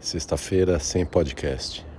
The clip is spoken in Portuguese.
Sexta-feira sem podcast.